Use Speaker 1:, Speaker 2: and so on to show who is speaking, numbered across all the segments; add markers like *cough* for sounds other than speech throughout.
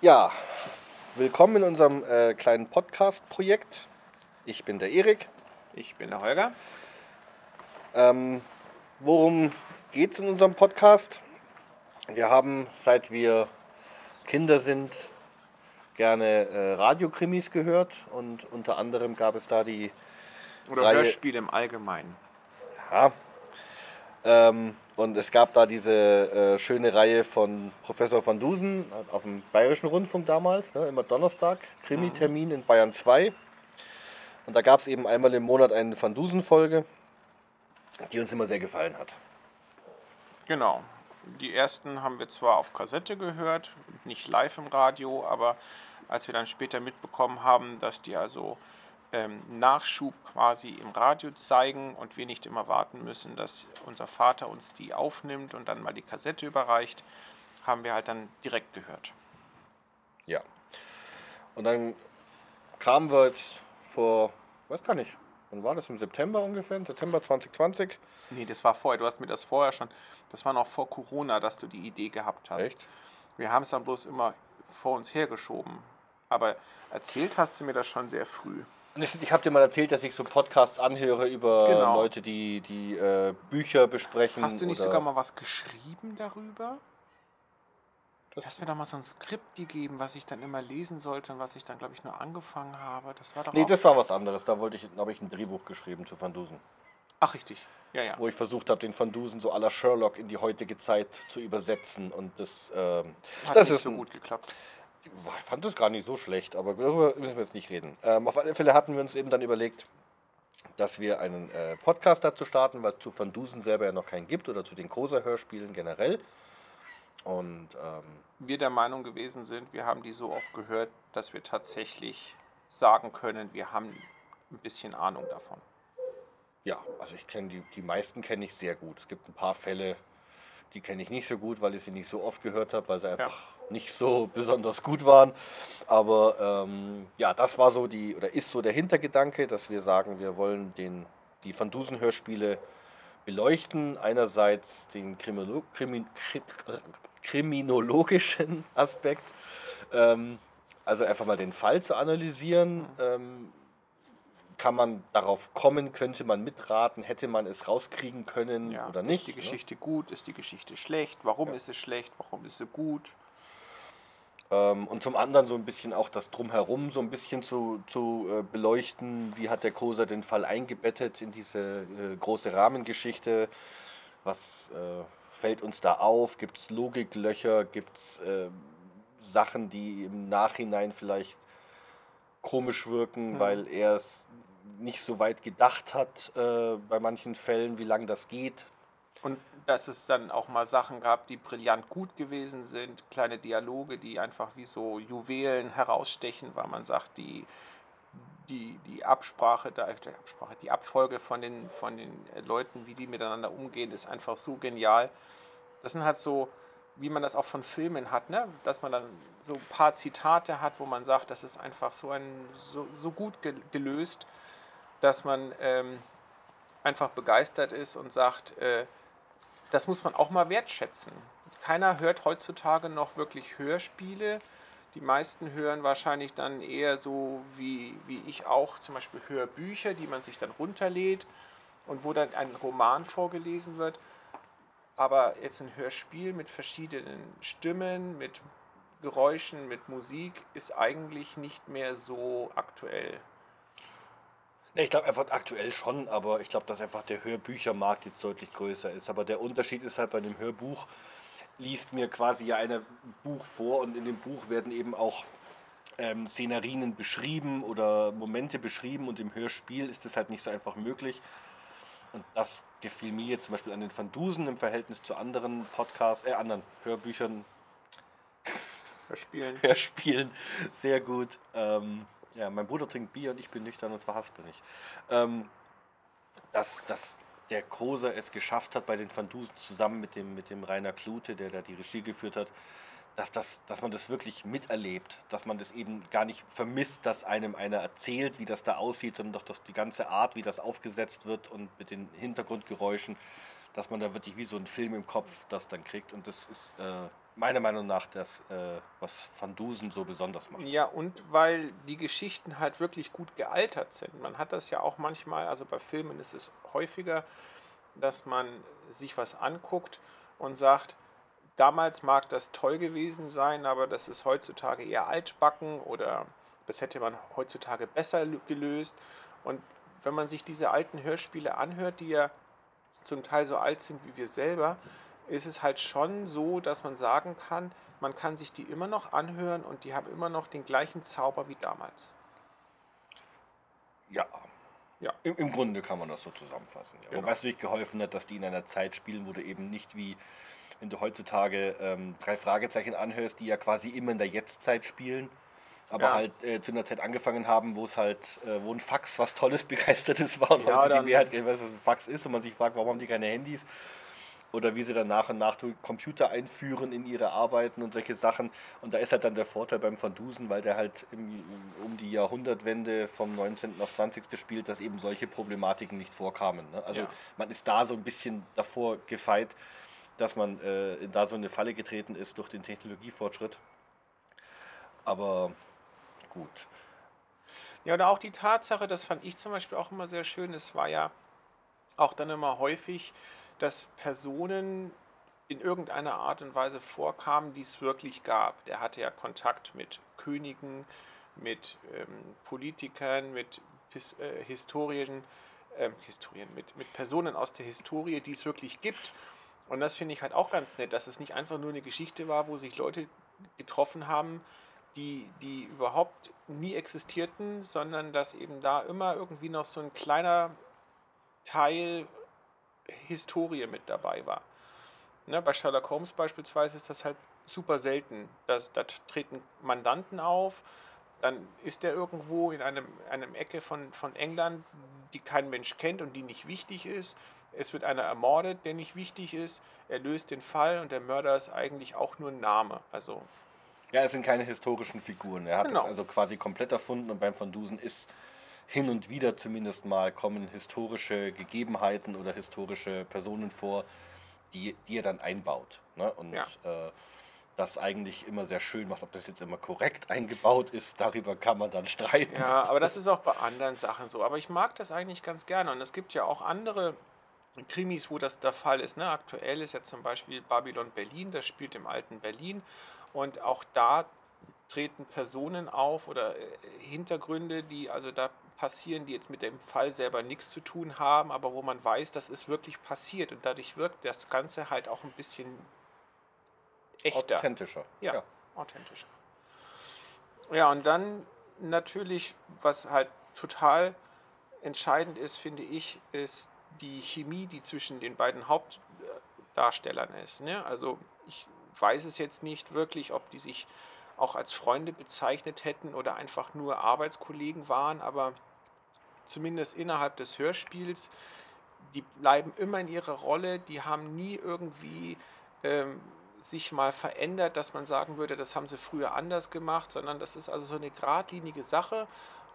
Speaker 1: Ja, willkommen in unserem äh, kleinen Podcast-Projekt. Ich bin der Erik.
Speaker 2: Ich bin der Holger.
Speaker 1: Ähm, worum geht es in unserem Podcast? Wir haben, seit wir Kinder sind, gerne äh, Radiokrimis gehört und unter anderem gab es da die
Speaker 2: Oder
Speaker 1: Reihe-
Speaker 2: Hörspiele im Allgemeinen.
Speaker 1: Ja. Ähm, und es gab da diese äh, schöne Reihe von Professor van Dusen auf dem Bayerischen Rundfunk damals, ne, immer Donnerstag, Krimi-Termin in Bayern 2. Und da gab es eben einmal im Monat eine Van Dusen-Folge, die uns immer sehr gefallen hat.
Speaker 2: Genau. Die ersten haben wir zwar auf Kassette gehört, nicht live im Radio, aber als wir dann später mitbekommen haben, dass die also Nachschub quasi im Radio zeigen und wir nicht immer warten müssen, dass unser Vater uns die aufnimmt und dann mal die Kassette überreicht, haben wir halt dann direkt gehört.
Speaker 1: Ja. Und dann kamen wir jetzt vor, weiß gar nicht, wann war das? Im September ungefähr? Im September 2020?
Speaker 2: Nee, das war vorher. Du hast mir das vorher schon, das war noch vor Corona, dass du die Idee gehabt hast.
Speaker 1: Echt?
Speaker 2: Wir haben es dann bloß immer vor uns hergeschoben. Aber erzählt hast du mir das schon sehr früh.
Speaker 1: Ich, habe dir mal erzählt, dass ich so Podcasts anhöre über
Speaker 2: Genau.
Speaker 1: Leute, die, die äh, Bücher besprechen.
Speaker 2: Hast du nicht sogar mal was geschrieben darüber? Du hast mir doch mal so ein Skript gegeben, was ich dann immer lesen sollte und was ich dann, glaube ich, nur angefangen habe. Das war doch
Speaker 1: Nee, das war was anderes. Da wollte ich, habe ich ein Drehbuch geschrieben zu Van Dusen.
Speaker 2: Ach, richtig. Ja, ja.
Speaker 1: Wo ich versucht habe, den Van Dusen so à la Sherlock in die heutige Zeit zu übersetzen. Und das, ähm,
Speaker 2: Hat
Speaker 1: das
Speaker 2: nicht
Speaker 1: ist
Speaker 2: so gut geklappt.
Speaker 1: Ich fand das gar nicht so schlecht, aber darüber müssen wir jetzt nicht reden. Ähm, auf alle Fälle hatten wir uns eben dann überlegt, dass wir einen äh, Podcast dazu starten, weil es zu Van Dusen selber ja noch keinen gibt oder zu den Kosa-Hörspielen generell. Und ähm,
Speaker 2: Wir der Meinung gewesen sind, wir haben die so oft gehört, dass wir tatsächlich sagen können, wir haben ein bisschen Ahnung davon.
Speaker 1: Ja, also ich kenne die, die meisten kenne ich sehr gut. Es gibt ein paar Fälle, die kenne ich nicht so gut, weil ich sie nicht so oft gehört habe, weil sie einfach nicht so besonders gut waren. Aber ähm, ja, das war so die, oder ist so der Hintergedanke, dass wir sagen, wir wollen den, die Van Dusen Hörspiele beleuchten. Einerseits den Krimino, Krimi, Kri- kriminologischen *laughs* Aspekt, ähm, also einfach mal den Fall zu analysieren. Ähm, kann man darauf kommen, könnte man mitraten, hätte man es rauskriegen können
Speaker 2: Ja.
Speaker 1: oder nicht.
Speaker 2: Ist die
Speaker 1: ne?
Speaker 2: Geschichte gut? Ist die Geschichte schlecht? Warum
Speaker 1: Ja.
Speaker 2: ist sie schlecht? Warum ist sie gut?
Speaker 1: Ähm, und zum anderen so ein bisschen auch das Drumherum so ein bisschen zu, zu äh, beleuchten. Wie hat der Koser den Fall eingebettet in diese äh, große Rahmengeschichte? Was äh, fällt uns da auf? Gibt es Logiklöcher? Gibt es äh, Sachen, die im Nachhinein vielleicht komisch wirken,
Speaker 2: Mhm.
Speaker 1: weil er es nicht so weit gedacht hat äh, bei manchen Fällen, wie lange das geht?
Speaker 2: Und dass es dann auch mal Sachen gab, die brillant gut gewesen sind, kleine Dialoge, die einfach wie so Juwelen herausstechen, weil man sagt, die, die, die Absprache, da- die Absprache, die Abfolge von den, von den äh, Leuten, wie die miteinander umgehen, ist einfach so genial. Das sind halt so, wie man das auch von Filmen hat, ne? dass man dann so ein paar Zitate hat, wo man sagt, das ist einfach so, ein, so, so gut gel- gelöst, dass man ähm, einfach begeistert ist und sagt, äh, das muss man auch mal wertschätzen. Keiner hört heutzutage noch wirklich Hörspiele. Die meisten hören wahrscheinlich dann eher so wie, wie ich auch, zum Beispiel Hörbücher, die man sich dann runterlädt und wo dann ein Roman vorgelesen wird. Aber jetzt ein Hörspiel mit verschiedenen Stimmen, mit Geräuschen, mit Musik ist eigentlich nicht mehr so aktuell.
Speaker 1: Nee, Ich glaube einfach aktuell schon, aber ich glaube, dass einfach der Hörbüchermarkt jetzt deutlich größer ist. Aber der Unterschied ist halt bei dem Hörbuch, liest mir quasi ja ein Buch vor und in dem Buch werden eben auch ähm, Szenarien beschrieben oder Momente beschrieben und im Hörspiel ist das halt nicht so einfach möglich. Und das gefiel mir jetzt zum Beispiel an den Van Dusen im Verhältnis zu anderen Podcasts, äh, anderen Hörbüchern,
Speaker 2: Hörspielen.
Speaker 1: Hörspielen sehr gut. Ähm, ja, mein Bruder trinkt Bier und ich bin nüchtern und verhaspel nicht. Ähm, dass, dass der Koser es geschafft hat, bei den Van Dusen zusammen mit dem, mit dem Rainer Klute, der da die Regie geführt hat, dass, das, dass man das wirklich miterlebt, dass man das eben gar nicht vermisst, dass einem einer erzählt, wie das da aussieht, sondern doch dass die ganze Art, wie das aufgesetzt wird und mit den Hintergrundgeräuschen, dass man da wirklich wie so ein Film im Kopf das dann kriegt. Und das ist äh, meiner Meinung nach das, äh, was Van Dusen so besonders macht.
Speaker 2: Ja, und weil die Geschichten halt wirklich gut gealtert sind. Man hat das ja auch manchmal, also bei Filmen ist es häufiger, dass man sich was anguckt und sagt, damals mag das toll gewesen sein, aber das ist heutzutage eher altbacken oder das hätte man heutzutage besser gelöst. Und wenn man sich diese alten Hörspiele anhört, die ja zum Teil so alt sind wie wir selber, ist es halt schon so, dass man sagen kann, man kann sich die immer noch anhören und die haben immer noch den gleichen Zauber wie damals.
Speaker 1: Ja. Ja. Im, Im Grunde kann man das so zusammenfassen. Ja. Genau. Wobei es natürlich geholfen hat, dass die in einer Zeit spielen, wo du eben nicht wie, wenn du heutzutage ähm, drei Fragezeichen anhörst, die ja quasi immer in der Jetztzeit spielen, aber ja. halt äh, zu einer Zeit angefangen haben, wo es halt, äh, wo ein Fax was Tolles, *laughs* Begeistertes war und ja, heute die Mehrheit weiß, was ein Fax ist und man sich fragt, warum haben die keine Handys oder wie sie dann nach und nach Computer einführen in ihre Arbeiten und solche Sachen. Und da ist halt dann der Vorteil beim Van Dusen, weil der halt im, um die Jahrhundertwende vom 19. auf 20. spielt, dass eben solche Problematiken nicht vorkamen. Ne? Also ja. man ist da so ein bisschen davor gefeit, dass man äh, da so eine Falle getreten ist durch den Technologiefortschritt. Aber gut.
Speaker 2: Ja, oder auch die Tatsache, das fand ich zum Beispiel auch immer sehr schön, es war ja auch dann immer häufig, dass Personen in irgendeiner Art und Weise vorkamen, die es wirklich gab. Der hatte ja Kontakt mit Königen, mit ähm, Politikern, mit äh, Historien, äh, Historien mit, mit Personen aus der Historie, die es wirklich gibt. Und das finde ich halt auch ganz nett, dass es nicht einfach nur eine Geschichte war, wo sich Leute getroffen haben, die, die überhaupt nie existierten, sondern dass eben da immer irgendwie noch so ein kleiner Teil Historie mit dabei war. Ne, bei Sherlock Holmes beispielsweise ist das halt super selten. Das, da treten Mandanten auf, dann ist er irgendwo in einem, einem Ecke von, von England, die kein Mensch kennt und die nicht wichtig ist. Es wird einer ermordet, der nicht wichtig ist. Er löst den Fall und der Mörder ist eigentlich auch nur ein Name. Also
Speaker 1: ja, es sind keine historischen Figuren. Er hat genau. es also quasi komplett erfunden und beim Van Dusen ist hin und wieder zumindest mal kommen historische Gegebenheiten oder historische Personen vor, die, die er dann einbaut. Ne? Und ja. äh, das eigentlich immer sehr schön macht. Ob das jetzt immer korrekt eingebaut ist, darüber kann man dann streiten.
Speaker 2: Ja, aber das ist auch bei anderen Sachen so. Aber ich mag das eigentlich ganz gerne. Und es gibt ja auch andere Krimis, wo das der Fall ist. Ne? Aktuell ist ja zum Beispiel Babylon Berlin, das spielt im alten Berlin. Und auch da treten Personen auf oder äh, Hintergründe, die also da passieren, die jetzt mit dem Fall selber nichts zu tun haben, aber wo man weiß, das ist wirklich passiert und dadurch wirkt das Ganze halt auch ein bisschen
Speaker 1: echter. Authentischer.
Speaker 2: Ja, ja. authentischer. Ja, und dann natürlich, was halt total entscheidend ist, finde ich, ist die Chemie, die zwischen den beiden Hauptdarstellern ist. Ne? Also ich weiß es jetzt nicht wirklich, ob die sich auch als Freunde bezeichnet hätten oder einfach nur Arbeitskollegen waren, aber zumindest innerhalb des Hörspiels, die bleiben immer in ihrer Rolle, die haben nie irgendwie ähm, sich mal verändert, dass man sagen würde, das haben sie früher anders gemacht, sondern das ist also so eine geradlinige Sache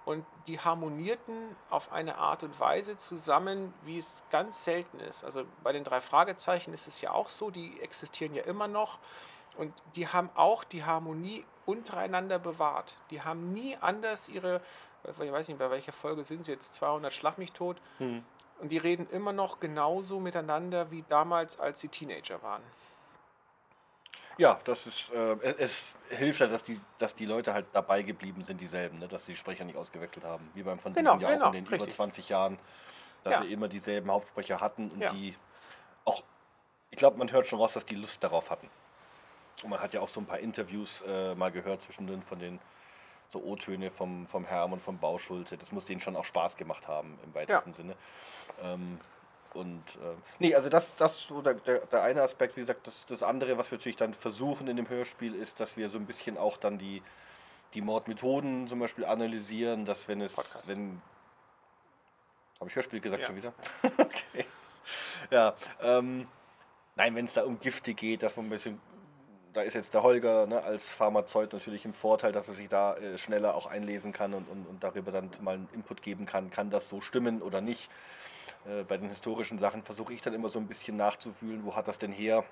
Speaker 2: und die harmonierten auf eine Art und Weise zusammen, wie es ganz selten ist. Also bei den drei Fragezeichen ist es ja auch so, die existieren ja immer noch und die haben auch die Harmonie untereinander bewahrt. Die haben nie anders ihre ich weiß nicht, bei welcher Folge sind sie jetzt, 200 Schlag mich tot. Hm. Und die reden immer noch genauso miteinander wie damals, als sie Teenager waren.
Speaker 1: Ja, das ist, äh, es hilft ja, dass die, dass die Leute halt dabei geblieben sind, dieselben, ne? dass die Sprecher nicht ausgewechselt haben. Wie beim Van genau, ja genau, auch in den richtig. über 20 Jahren, dass ja. sie immer dieselben Hauptsprecher hatten und ja. die auch, ich glaube, man hört schon raus, dass die Lust darauf hatten. Und man hat ja auch so ein paar Interviews äh, mal gehört zwischendrin von den so O-Töne vom, vom Herm und vom Bauschulte. Das muss denen schon auch Spaß gemacht haben, im weitesten ja. Sinne. Ähm, und äh, nee, also das, das so der, der, der, eine Aspekt, wie gesagt, das, das andere, was wir natürlich dann versuchen in dem Hörspiel, ist, dass wir so ein bisschen auch dann die, die Mordmethoden zum Beispiel analysieren, dass wenn es, Podcast. wenn. Habe ich Hörspiel gesagt ja. schon wieder? *laughs* okay. Ja, ähm, nein, wenn es da um Gifte geht, dass man ein bisschen da ist jetzt der Holger ne, als Pharmazeut natürlich im Vorteil, dass er sich da äh, schneller auch einlesen kann und, und, und darüber dann mal einen Input geben kann, kann das so stimmen oder nicht. Äh, bei den historischen Sachen versuche ich dann immer so ein bisschen nachzufühlen, wo hat das denn her?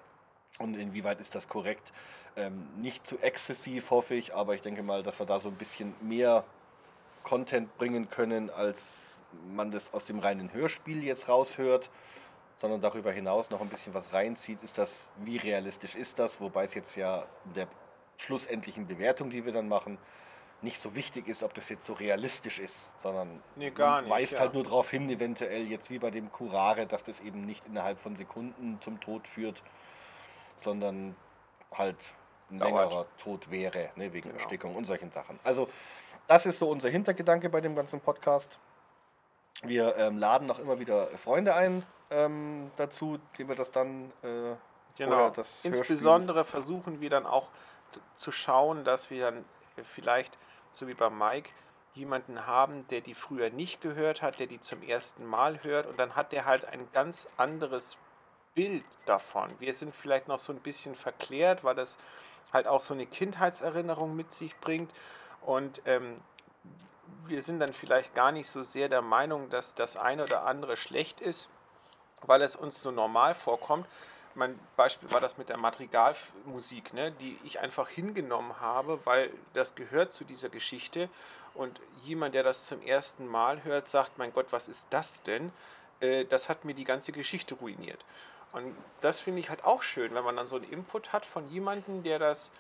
Speaker 1: Und inwieweit ist das korrekt? Ähm, nicht zu exzessiv, hoffe ich, aber ich denke mal, dass wir da so ein bisschen mehr Content bringen können, als man das aus dem reinen Hörspiel jetzt raushört, sondern darüber hinaus noch ein bisschen was reinzieht. Ist das, wie realistisch ist das? Wobei es jetzt ja in der schlussendlichen Bewertung, die wir dann machen, nicht so wichtig ist, ob das jetzt so realistisch ist, sondern
Speaker 2: Nee, nicht,
Speaker 1: weist
Speaker 2: ja.
Speaker 1: halt nur darauf hin, eventuell jetzt wie bei dem Curare, dass das eben nicht innerhalb von Sekunden zum Tod führt, sondern halt ein
Speaker 2: Dauert.
Speaker 1: längerer Tod wäre, ne, wegen
Speaker 2: Genau.
Speaker 1: Erstickung und solchen Sachen. Also das ist so unser Hintergedanke bei dem ganzen Podcast. Wir ähm, laden noch immer wieder Freunde ein ähm, dazu, denen wir das dann äh,
Speaker 2: Genau.
Speaker 1: das Hörspiel-
Speaker 2: Insbesondere versuchen wir dann auch zu schauen, dass wir dann vielleicht, so wie bei Mike, jemanden haben, der die früher nicht gehört hat, der die zum ersten Mal hört und dann hat der halt ein ganz anderes Bild davon. Wir sind vielleicht noch so ein bisschen verklärt, weil das halt auch so eine Kindheitserinnerung mit sich bringt und ähm, wir sind dann vielleicht gar nicht so sehr der Meinung, dass das eine oder andere schlecht ist, weil es uns so normal vorkommt. Mein Beispiel war das mit der Madrigalmusik, ne, die ich einfach hingenommen habe, weil das gehört zu dieser Geschichte. Und jemand, der das zum ersten Mal hört, sagt, mein Gott, was ist das denn? Äh, das hat mir die ganze Geschichte ruiniert. Und das finde ich halt auch schön, wenn man dann so einen Input hat von jemandem, der das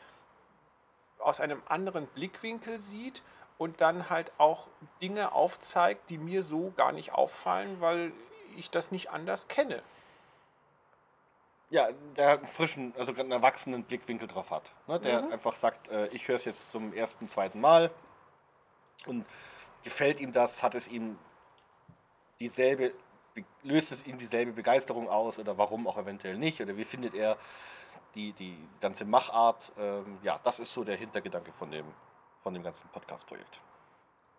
Speaker 2: aus einem anderen Blickwinkel sieht und dann halt auch Dinge aufzeigt, die mir so gar nicht auffallen, weil ich das nicht anders kenne.
Speaker 1: Ja, der einen frischen, also gerade einen erwachsenen Blickwinkel drauf hat. Ne? Der
Speaker 2: Mhm.
Speaker 1: einfach sagt, äh, ich höre es jetzt zum ersten, zweiten Mal und gefällt ihm das, hat es ihm dieselbe, be- löst es ihm dieselbe Begeisterung aus oder warum auch eventuell nicht oder wie findet er die, die ganze Machart. Ähm, ja, das ist so der Hintergedanke von dem, von dem ganzen Podcast-Projekt.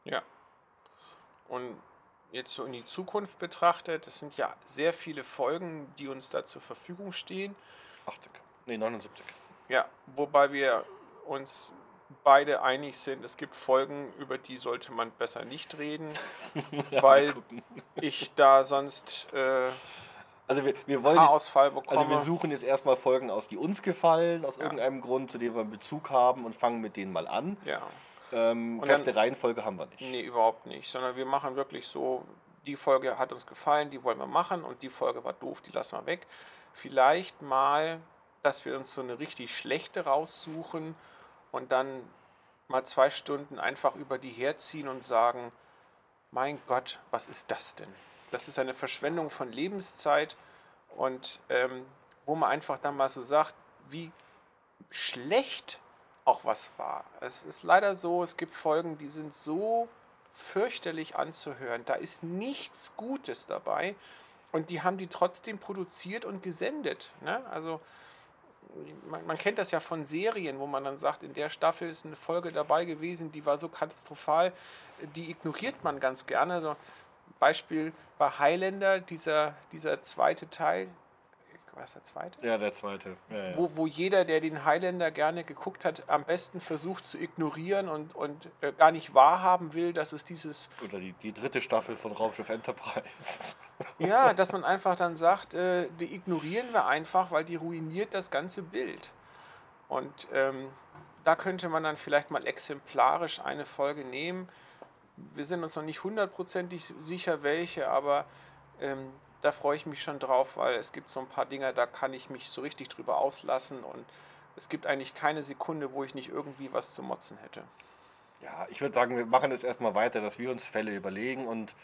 Speaker 2: Ja. Und jetzt so in die Zukunft betrachtet, es sind ja sehr viele Folgen, die uns da zur Verfügung stehen.
Speaker 1: 80, nee 79.
Speaker 2: Ja, wobei wir uns beide einig sind, es gibt Folgen, über die sollte man besser nicht reden, *laughs*
Speaker 1: Ja,
Speaker 2: Weil- ich da sonst äh,
Speaker 1: Also wir, wir wollen
Speaker 2: Haarausfall bekomme.
Speaker 1: Also wir suchen jetzt erstmal Folgen aus, die uns gefallen, aus
Speaker 2: Ja.
Speaker 1: irgendeinem Grund, zu denen wir einen Bezug haben und fangen mit denen mal an.
Speaker 2: ja.
Speaker 1: Ähm,
Speaker 2: Und
Speaker 1: feste
Speaker 2: dann-
Speaker 1: Reihenfolge haben wir nicht.
Speaker 2: Nee, überhaupt nicht. Sondern wir machen wirklich so, die Folge hat uns gefallen, die wollen wir machen und die Folge war doof, die lassen wir weg. Vielleicht mal, dass wir uns so eine richtig schlechte raussuchen und dann mal zwei Stunden einfach über die herziehen und sagen, mein Gott, was ist das denn? Das ist eine Verschwendung von Lebenszeit und ähm, wo man einfach dann mal so sagt, wie schlecht auch was war. Es ist leider so, es gibt Folgen, die sind so fürchterlich anzuhören. Da ist nichts Gutes dabei und die haben die trotzdem produziert und gesendet. Ne? Also man, man kennt das ja von Serien, wo man dann sagt, in der Staffel ist eine Folge dabei gewesen, die war so katastrophal, die ignoriert man ganz gerne. So, Beispiel bei Highlander, dieser, dieser zweite Teil, war es der zweite?
Speaker 1: Ja, der zweite. Ja, ja.
Speaker 2: wo, wo jeder, der den Highlander gerne geguckt hat, am besten versucht zu ignorieren und, und äh, gar nicht wahrhaben will, dass es dieses,
Speaker 1: Oder die, die dritte Staffel von Raumschiff Enterprise. *laughs*
Speaker 2: ja, dass man einfach dann sagt, äh, die ignorieren wir einfach, weil die ruiniert das ganze Bild. Und ähm, da könnte man dann vielleicht mal exemplarisch eine Folge nehmen. Wir sind uns noch nicht hundertprozentig sicher, welche, aber ähm, da freue ich mich schon drauf, weil es gibt so ein paar Dinge, da kann ich mich so richtig drüber auslassen und es gibt eigentlich keine Sekunde, wo ich nicht irgendwie was zu motzen hätte.
Speaker 1: Ja, ich würde sagen, wir machen jetzt erstmal weiter, dass wir uns Fälle überlegen und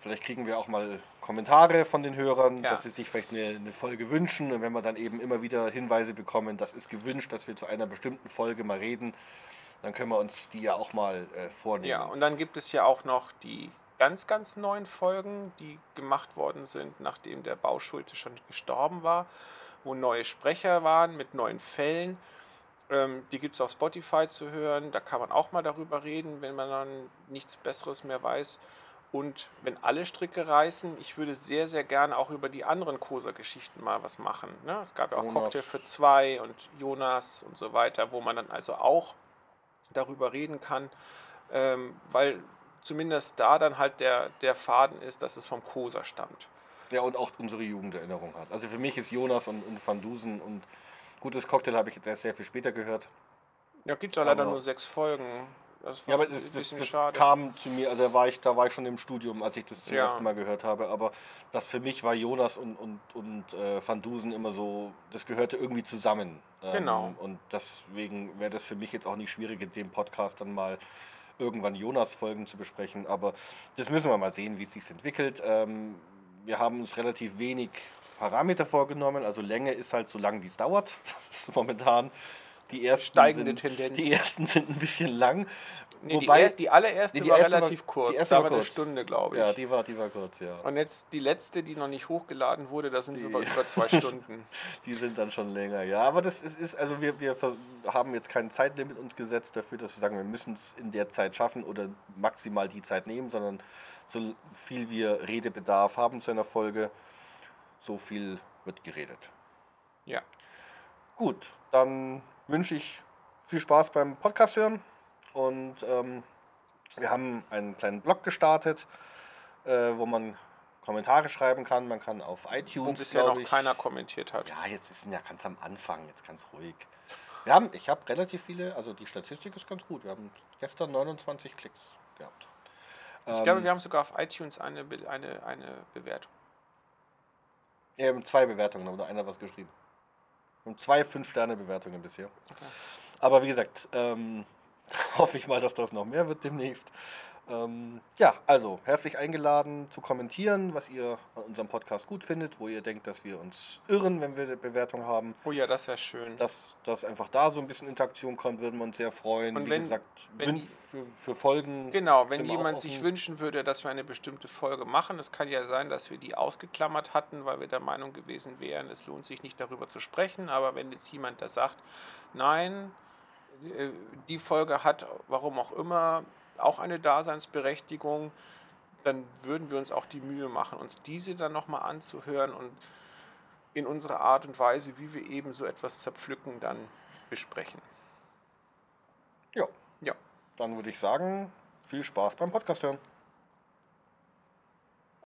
Speaker 1: vielleicht kriegen wir auch mal Kommentare von den Hörern,
Speaker 2: Ja.
Speaker 1: dass sie sich vielleicht eine, eine Folge wünschen. Und wenn wir dann eben immer wieder Hinweise bekommen, das ist gewünscht, dass wir zu einer bestimmten Folge mal reden, dann können wir uns die ja auch mal äh, vornehmen.
Speaker 2: Ja, und dann gibt es ja auch noch die ganz, ganz neuen Folgen, die gemacht worden sind, nachdem der Bauschulte schon gestorben war, wo neue Sprecher waren mit neuen Fällen. Ähm, die gibt es auf Spotify zu hören, da kann man auch mal darüber reden, wenn man dann nichts Besseres mehr weiß. Und wenn alle Stricke reißen, ich würde sehr, sehr gerne auch über die anderen Kosa-Geschichten mal was machen. Ne? Es gab ja auch
Speaker 1: Jonas.
Speaker 2: Cocktail für zwei und Jonas und so weiter, wo man dann also auch darüber reden kann, ähm, weil zumindest da dann halt der, der Faden ist, dass es vom Kosa stammt.
Speaker 1: Ja, und auch unsere Jugenderinnerung hat. Also für mich ist Jonas und, und Van Dusen und Gutes Cocktail habe ich jetzt erst sehr viel später gehört.
Speaker 2: Ja, gibt ja leider nur sechs Folgen.
Speaker 1: Ja, aber das, das, das kam zu mir, also da war ich, da war ich schon im Studium, als ich das zum
Speaker 2: Ja.
Speaker 1: ersten Mal gehört habe. Aber das für mich war Jonas und, und, und äh, Van Dusen immer so, das gehörte irgendwie zusammen. Ähm,
Speaker 2: Genau.
Speaker 1: Und deswegen wäre das für mich jetzt auch nicht schwierig, in dem Podcast dann mal irgendwann Jonas-Folgen zu besprechen. Aber das müssen wir mal sehen, wie es sich entwickelt. Ähm, wir haben uns relativ wenig Parameter vorgenommen. Also Länge ist halt so lang, wie es dauert. *laughs* Das ist momentan die ersten
Speaker 2: Steigende
Speaker 1: sind,
Speaker 2: Tendenz.
Speaker 1: Die ersten sind ein bisschen lang.
Speaker 2: Nee, die,
Speaker 1: Wobei-
Speaker 2: er, die allererste
Speaker 1: Nee, die
Speaker 2: war
Speaker 1: erste war-
Speaker 2: relativ kurz.
Speaker 1: die erste
Speaker 2: da
Speaker 1: war
Speaker 2: war eine
Speaker 1: kurz.
Speaker 2: Stunde, glaube ich.
Speaker 1: Ja, die war, die war kurz, ja.
Speaker 2: Und jetzt die letzte, die noch nicht hochgeladen wurde, da sind wir bei
Speaker 1: Die-
Speaker 2: über zwei *laughs* Stunden.
Speaker 1: Die sind dann schon länger, ja. Aber das ist, ist also wir, wir haben jetzt kein Zeitlimit uns gesetzt dafür, dass wir sagen, wir müssen es in der Zeit schaffen oder maximal die Zeit nehmen, sondern so viel wir Redebedarf haben zu einer Folge, so viel wird geredet.
Speaker 2: Ja.
Speaker 1: Gut, dann wünsche ich viel Spaß beim Podcast hören und ähm, wir haben einen kleinen Blog gestartet, äh, wo man Kommentare schreiben kann. Man kann auf iTunes,
Speaker 2: Wo bisher noch
Speaker 1: ich,
Speaker 2: keiner kommentiert hat.
Speaker 1: ja, jetzt ist ja ganz am Anfang, jetzt ganz ruhig. Wir haben, ich habe relativ viele, also die Statistik ist ganz gut. Wir haben gestern 29 Klicks gehabt.
Speaker 2: Ich glaube, wir haben sogar auf iTunes eine, eine, eine Bewertung.
Speaker 1: wir haben zwei Bewertungen, aber nur einer was geschrieben. Wir haben zwei Fünf-Sterne-Bewertungen bisher.
Speaker 2: Okay.
Speaker 1: Aber wie gesagt, ähm, *laughs* hoffe ich mal, dass das noch mehr wird demnächst. Ähm, ja, also herzlich eingeladen zu kommentieren, was ihr an unserem Podcast gut findet, wo ihr denkt, dass wir uns irren, wenn wir eine Bewertung haben.
Speaker 2: Oh ja, das wäre schön.
Speaker 1: dass, dass einfach da so ein bisschen Interaktion kommt, würden wir uns sehr freuen.
Speaker 2: Und
Speaker 1: Wie
Speaker 2: wenn-
Speaker 1: gesagt,
Speaker 2: wenn die-
Speaker 1: für, für Folgen.
Speaker 2: Genau, wenn jemand sich wünschen würde, dass wir eine bestimmte Folge machen, es kann ja sein, dass wir die ausgeklammert hatten, weil wir der Meinung gewesen wären, es lohnt sich nicht darüber zu sprechen. Aber wenn jetzt jemand da sagt, nein, die Folge hat, warum auch immer, auch eine Daseinsberechtigung, dann würden wir uns auch die Mühe machen, uns diese dann nochmal anzuhören und in unserer Art und Weise, wie wir eben so etwas zerpflücken, dann besprechen.
Speaker 1: Ja,
Speaker 2: Ja.
Speaker 1: dann würde ich sagen, viel Spaß beim Podcast hören.